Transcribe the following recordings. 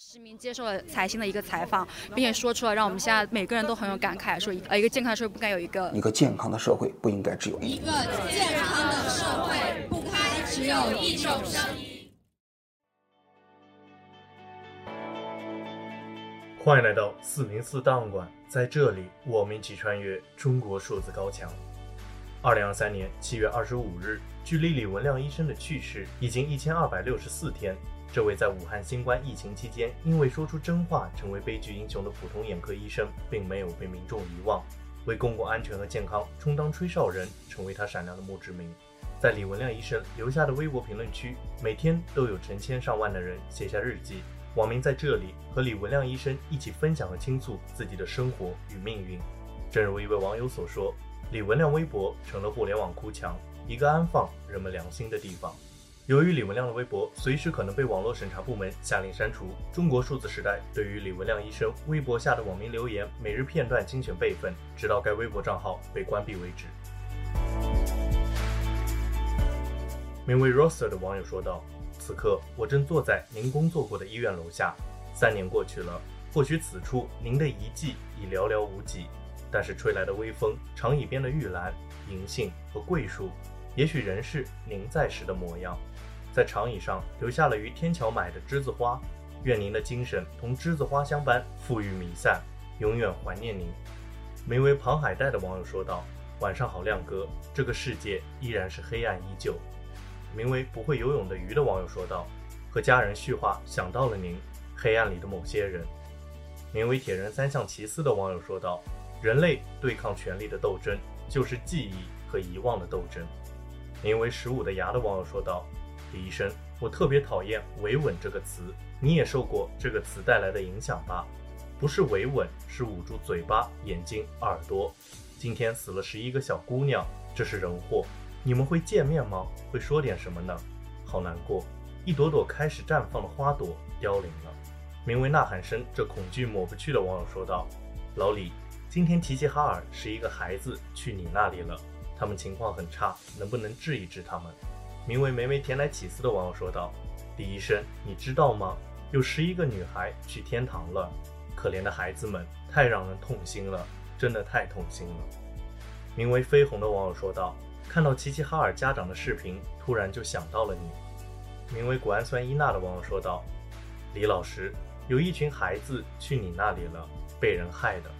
实名接受了财新的一个采访，并且说出了让我们现在每个人都很有感慨，说呃一个健康的社会不该有一个一个健康的社会不应该只有一个健康的社会不该只有一种声音。欢迎来到四零四档案馆，在这里我们一起穿越中国数字高墙。二零二三年七月二十五日，距离李文亮医生的去世已经一千二百六十四天。这位在武汉新冠疫情期间因为说出真话成为悲剧英雄的普通眼科医生，并没有被民众遗忘，为公共安全和健康充当吹哨人，成为他闪亮的墓志铭。在李文亮医生留下的微博评论区，每天都有成千上万的人写下日记，网民在这里和李文亮医生一起分享和倾诉自己的生活与命运。正如一位网友所说，李文亮微博成了互联网哭墙，一个安放人们良心的地方。由于李文亮的微博随时可能被网络审查部门下令删除，中国数字时代对于李文亮医生微博下的网民留言每日片段精选备份，直到该微博账号被关闭为止。名为 Roster 的网友说道：“此刻我正坐在您工作过的医院楼下，三年过去了，或许此处您的遗迹已寥寥无几，但是吹来的微风、长椅边的玉兰、银杏和桂树，也许仍是您在时的模样。”在长椅上留下了于天桥买的栀子花，愿您的精神同栀子花香般馥郁弥散，永远怀念您。名为庞海带的网友说道：“晚上好，亮哥，这个世界依然是黑暗依旧。”名为不会游泳的鱼的网友说道：“和家人叙话，想到了您，黑暗里的某些人。”名为铁人三项奇思的网友说道：“人类对抗权力的斗争，就是记忆和遗忘的斗争。”名为十五的牙的网友说道。李医生，我特别讨厌“维稳”这个词，你也受过这个词带来的影响吧？不是维稳，是捂住嘴巴、眼睛、耳朵。今天死了十一个小姑娘，这是人祸。你们会见面吗？会说点什么呢？好难过，一朵朵开始绽放的花朵凋零了。名为呐喊声，这恐惧抹不去的网友说道：“老李，今天齐齐哈尔十一个孩子去你那里了，他们情况很差，能不能治一治他们？”名为梅梅田来起司的网友说道：“李医生，你知道吗？有十一个女孩去天堂了，可怜的孩子们，太让人痛心了，真的太痛心了。”名为飞鸿的网友说道：“看到齐齐哈尔家长的视频，突然就想到了你。”名为谷氨酸伊娜的网友说道：“李老师，有一群孩子去你那里了，被人害的。”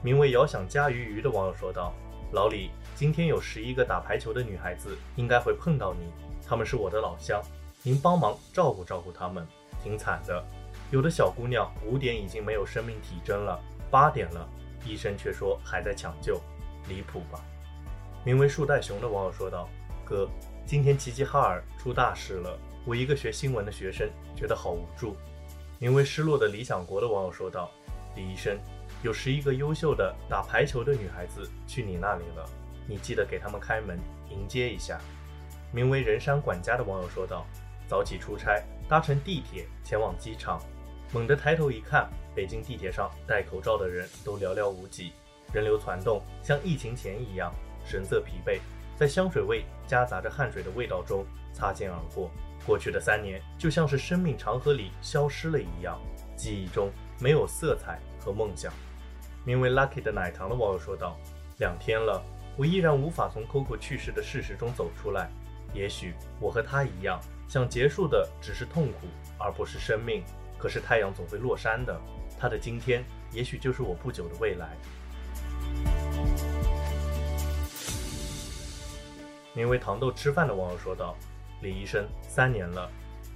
名为遥想家鱼鱼的网友说道：“老李。”今天有十一个打排球的女孩子，应该会碰到你。她们是我的老乡，您帮忙照顾照顾她们。挺惨的，有的小姑娘五点已经没有生命体征了，八点了，医生却说还在抢救，离谱吧？名为树袋熊的网友说道：“哥，今天齐齐哈尔出大事了，我一个学新闻的学生觉得好无助。”名为失落的理想国的网友说道：“李医生，有十一个优秀的打排球的女孩子去你那里了。”你记得给他们开门迎接一下。名为人山管家的网友说道：“早起出差，搭乘地铁前往机场，猛地抬头一看，北京地铁上戴口罩的人都寥寥无几，人流攒动，像疫情前一样，神色疲惫，在香水味夹杂着汗水的味道中擦肩而过。过去的三年就像是生命长河里消失了一样，记忆中没有色彩和梦想。”名为 Lucky 的奶糖的网友说道：“两天了。”我依然无法从 Coco 去世的事实中走出来。也许我和他一样，想结束的只是痛苦，而不是生命。可是太阳总会落山的，他的今天也许就是我不久的未来。名为糖豆吃饭的网友说道：“李医生，三年了，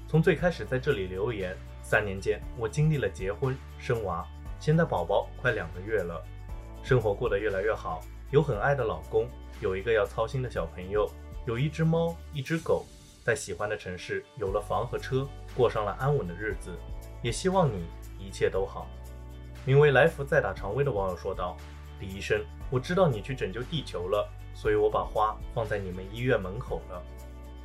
从最开始在这里留言，三年间我经历了结婚、生娃，现在宝宝快两个月了，生活过得越来越好。”有很爱的老公，有一个要操心的小朋友，有一只猫，一只狗，在喜欢的城市有了房和车，过上了安稳的日子。也希望你一切都好。名为来福在打常规的网友说道：“李医生，我知道你去拯救地球了，所以我把花放在你们医院门口了。”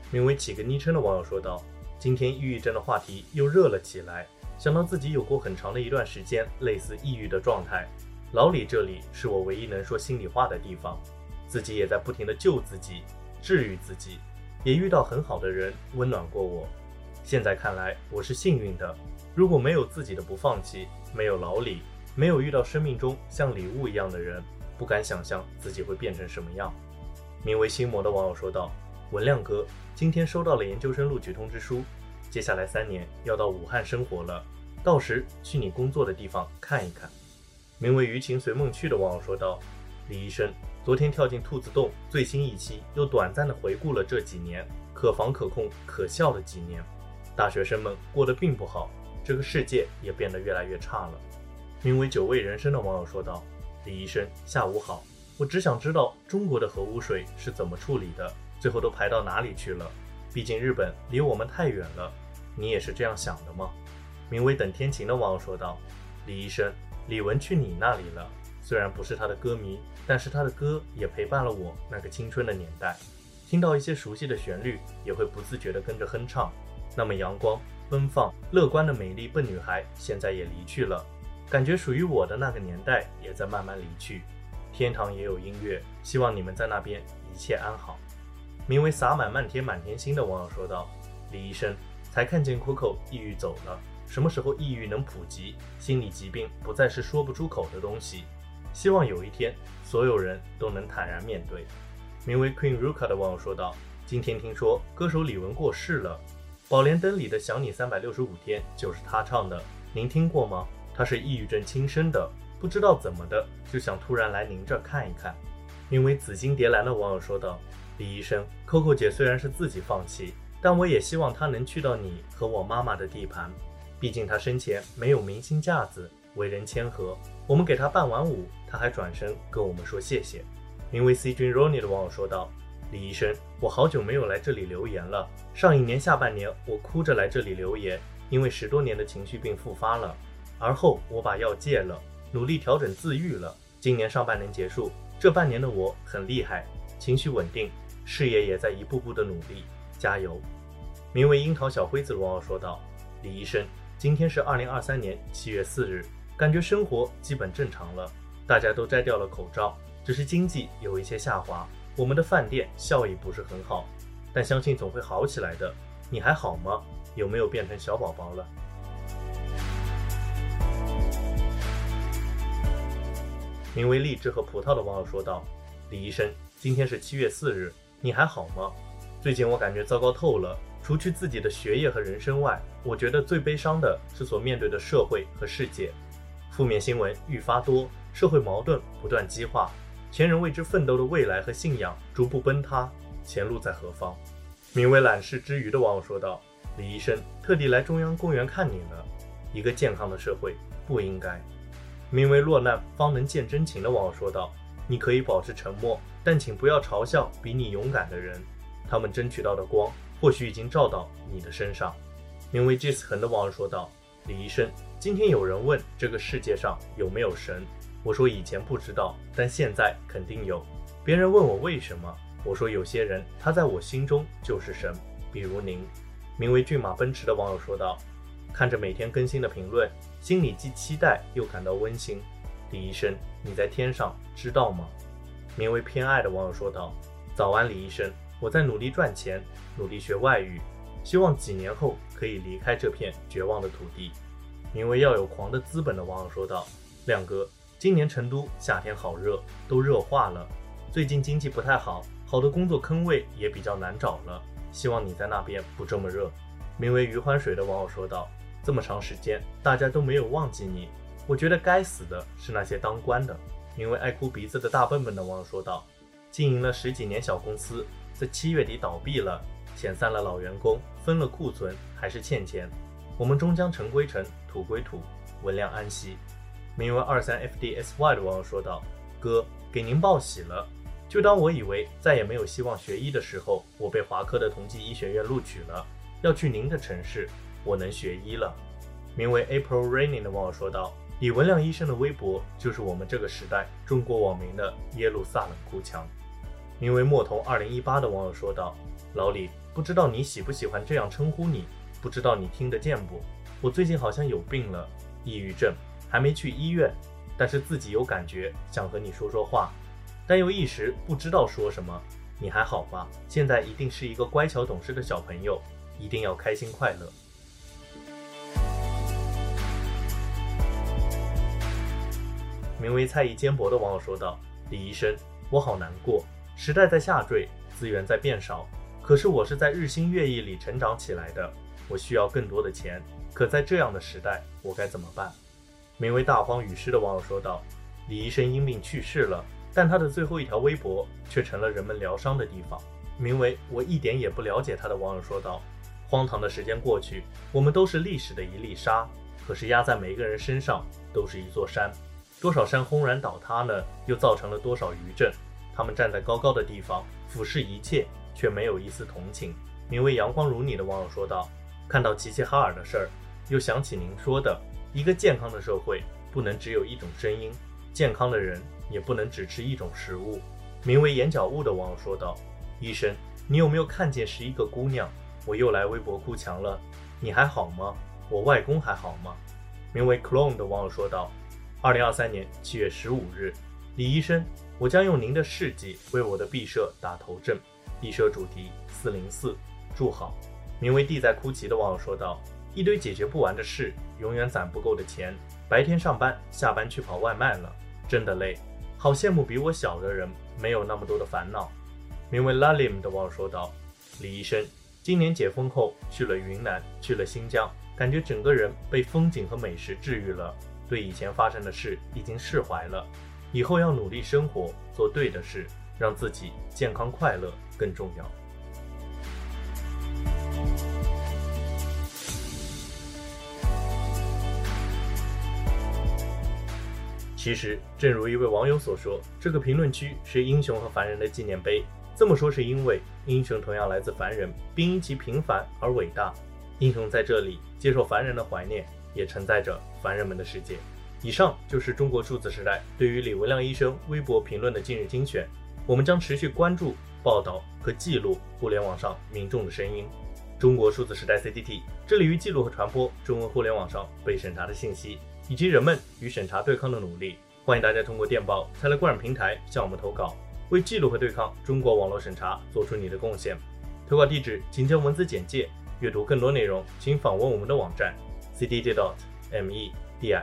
名为起个昵称的网友说道：“今天抑郁症的话题又热了起来，想到自己有过很长的一段时间类似抑郁的状态。”老李，这里是我唯一能说心里话的地方，自己也在不停地救自己、治愈自己，也遇到很好的人温暖过我。现在看来，我是幸运的，如果没有自己的不放弃，没有老李，没有遇到生命中像礼物一样的人，不敢想象自己会变成什么样。名为心魔的网友说道：“文亮哥，今天收到了研究生录取通知书，接下来三年要到武汉生活了，到时去你工作的地方看一看。”名为余情随梦去的网友说道：“李医生，昨天跳进兔子洞最新一期，又短暂的回顾了这几年可防可控可笑的几年，大学生们过得并不好，这个世界也变得越来越差了。”名为久味人生的网友说道：“李医生，下午好。”我只想知道中国的核污水是怎么处理的，最后都排到哪里去了？毕竟日本离我们太远了。你也是这样想的吗？名为等天晴的网友说道：“李医生，李玟去你那里了。虽然不是他的歌迷，但是他的歌也陪伴了我那个青春的年代。听到一些熟悉的旋律，也会不自觉地跟着哼唱。那么阳光、奔放、乐观的美丽笨女孩，现在也离去了，感觉属于我的那个年代也在慢慢离去。”天堂也有音乐，希望你们在那边一切安好。名为洒满漫天满天星的网友说道：“李医生，才看见 Coco 抑郁走了，什么时候抑郁能普及？心理疾病不再是说不出口的东西。希望有一天，所有人都能坦然面对。”名为 Queen Ruka 的网友说道：“今天听说歌手李玟过世了，《宝莲灯》里的《想你三百六十五天》就是她唱的，您听过吗？她是抑郁症轻生的。”不知道怎么的，就想突然来您这儿看一看。名为紫金蝶兰的网友说道：“李医生，Coco 姐虽然是自己放弃，但我也希望她能去到你和我妈妈的地盘。毕竟她生前没有明星架子，为人谦和。我们给她伴完舞，她还转身跟我们说谢谢。”名为 C 君 Ronnie 的网友说道：“李医生，我好久没有来这里留言了。上一年下半年，我哭着来这里留言，因为十多年的情绪病复发了。而后我把药戒了。”努力调整自愈了。今年上半年结束，这半年的我很厉害，情绪稳定，事业也在一步步的努力，加油！名为樱桃小辉子的网友说道：“李医生，今天是二零二三年七月四日，感觉生活基本正常了，大家都摘掉了口罩，只是经济有一些下滑，我们的饭店效益不是很好，但相信总会好起来的。你还好吗？有没有变成小宝宝了？”名为荔枝和葡萄的网友说道：“李医生，今天是七月四日，你还好吗？最近我感觉糟糕透了，除去自己的学业和人生外，我觉得最悲伤的是所面对的社会和世界，负面新闻愈发多，社会矛盾不断激化，前人为之奋斗的未来和信仰逐步崩塌，前路在何方？”名为懒世之余的网友说道：“李医生，特地来中央公园看你了，一个健康的社会不应该。”名为落难方能见真情的网友说道：“你可以保持沉默，但请不要嘲笑比你勇敢的人。他们争取到的光，或许已经照到你的身上。”名为 Jis 恒的网友说道：“李医生，今天有人问这个世界上有没有神，我说以前不知道，但现在肯定有。别人问我为什么，我说有些人他在我心中就是神，比如您。”名为骏马奔驰的网友说道：“看着每天更新的评论。”心里既期待又感到温馨。李医生，你在天上，知道吗？名为偏爱的网友说道：“早安，李医生，我在努力赚钱，努力学外语，希望几年后可以离开这片绝望的土地。”名为要有狂的资本的网友说道：“亮哥，今年成都夏天好热，都热化了。最近经济不太好，好的工作坑位也比较难找了。希望你在那边不这么热。”名为余欢水的网友说道。这么长时间，大家都没有忘记你。我觉得该死的是那些当官的。名为爱哭鼻子的大笨笨的网友说道：“经营了十几年小公司，在七月底倒闭了，遣散了老员工，分了库存，还是欠钱。我们终将尘归尘，土归土，文亮安息。”名为二三 FDSY 的网友说道：“哥，给您报喜了。就当我以为再也没有希望学医的时候，我被华科的同济医学院录取了，要去您的城市。”我能学医了，名为 April Raining 的网友说道：“李文亮医生的微博就是我们这个时代中国网民的耶路撒冷哭墙。”名为墨童二零一八的网友说道：“老李，不知道你喜不喜欢这样称呼你？不知道你听得见不？我最近好像有病了，抑郁症，还没去医院，但是自己有感觉，想和你说说话，但又一时不知道说什么。你还好吧？现在一定是一个乖巧懂事的小朋友，一定要开心快乐。”名为“菜意肩薄”的网友说道：“李医生，我好难过。时代在下坠，资源在变少，可是我是在日新月异里成长起来的，我需要更多的钱。可在这样的时代，我该怎么办？”名为“大荒雨师”的网友说道：“李医生因病去世了，但他的最后一条微博却成了人们疗伤的地方。”名为“我一点也不了解他”的网友说道：“荒唐的时间过去，我们都是历史的一粒沙，可是压在每个人身上都是一座山。多少山轰然倒塌呢？又造成了多少余震？他们站在高高的地方，俯视一切，却没有一丝同情。”名为“阳光如你”的网友说道：“看到齐齐哈尔的事儿，又想起您说的，一个健康的社会不能只有一种声音，健康的人也不能只吃一种食物。”名为“眼角雾”的网友说道。医生，你有没有看见十一个姑娘？我又来微博哭墙了，你还好吗？我外公还好吗？名为 Clone 的网友说道：“二零二三年七月十五日，李医生，我将用您的事迹为我的毕设打头阵。毕设主题四零四，祝好。”名为地在哭泣的网友说道：“一堆解决不完的事，永远攒不够的钱，白天上班，下班去跑外卖了，真的累。好羡慕比我小的人，没有那么多的烦恼。”名为 Lalim 的网友说道：“李医生，今年解封后去了云南，去了新疆，感觉整个人被风景和美食治愈了，对以前发生的事已经释怀了。以后要努力生活，做对的事，让自己健康快乐更重要。”其实，正如一位网友所说，这个评论区是英雄和凡人的纪念碑。这么说是因为英雄同样来自凡人，并因其平凡而伟大。英雄在这里接受凡人的怀念，也承载着凡人们的世界。以上就是中国数字时代对于李文亮医生微博评论的今日精选。我们将持续关注、报道和记录互联网上民众的声音。中国数字时代 CTT 致力于记录和传播中文互联网上被审查的信息，以及人们与审查对抗的努力。欢迎大家通过电报、Telegram 平台向我们投稿。为记录和对抗中国网络审查做出你的贡献。投稿地址请见文字简介。阅读更多内容，请访问我们的网站 cdd.media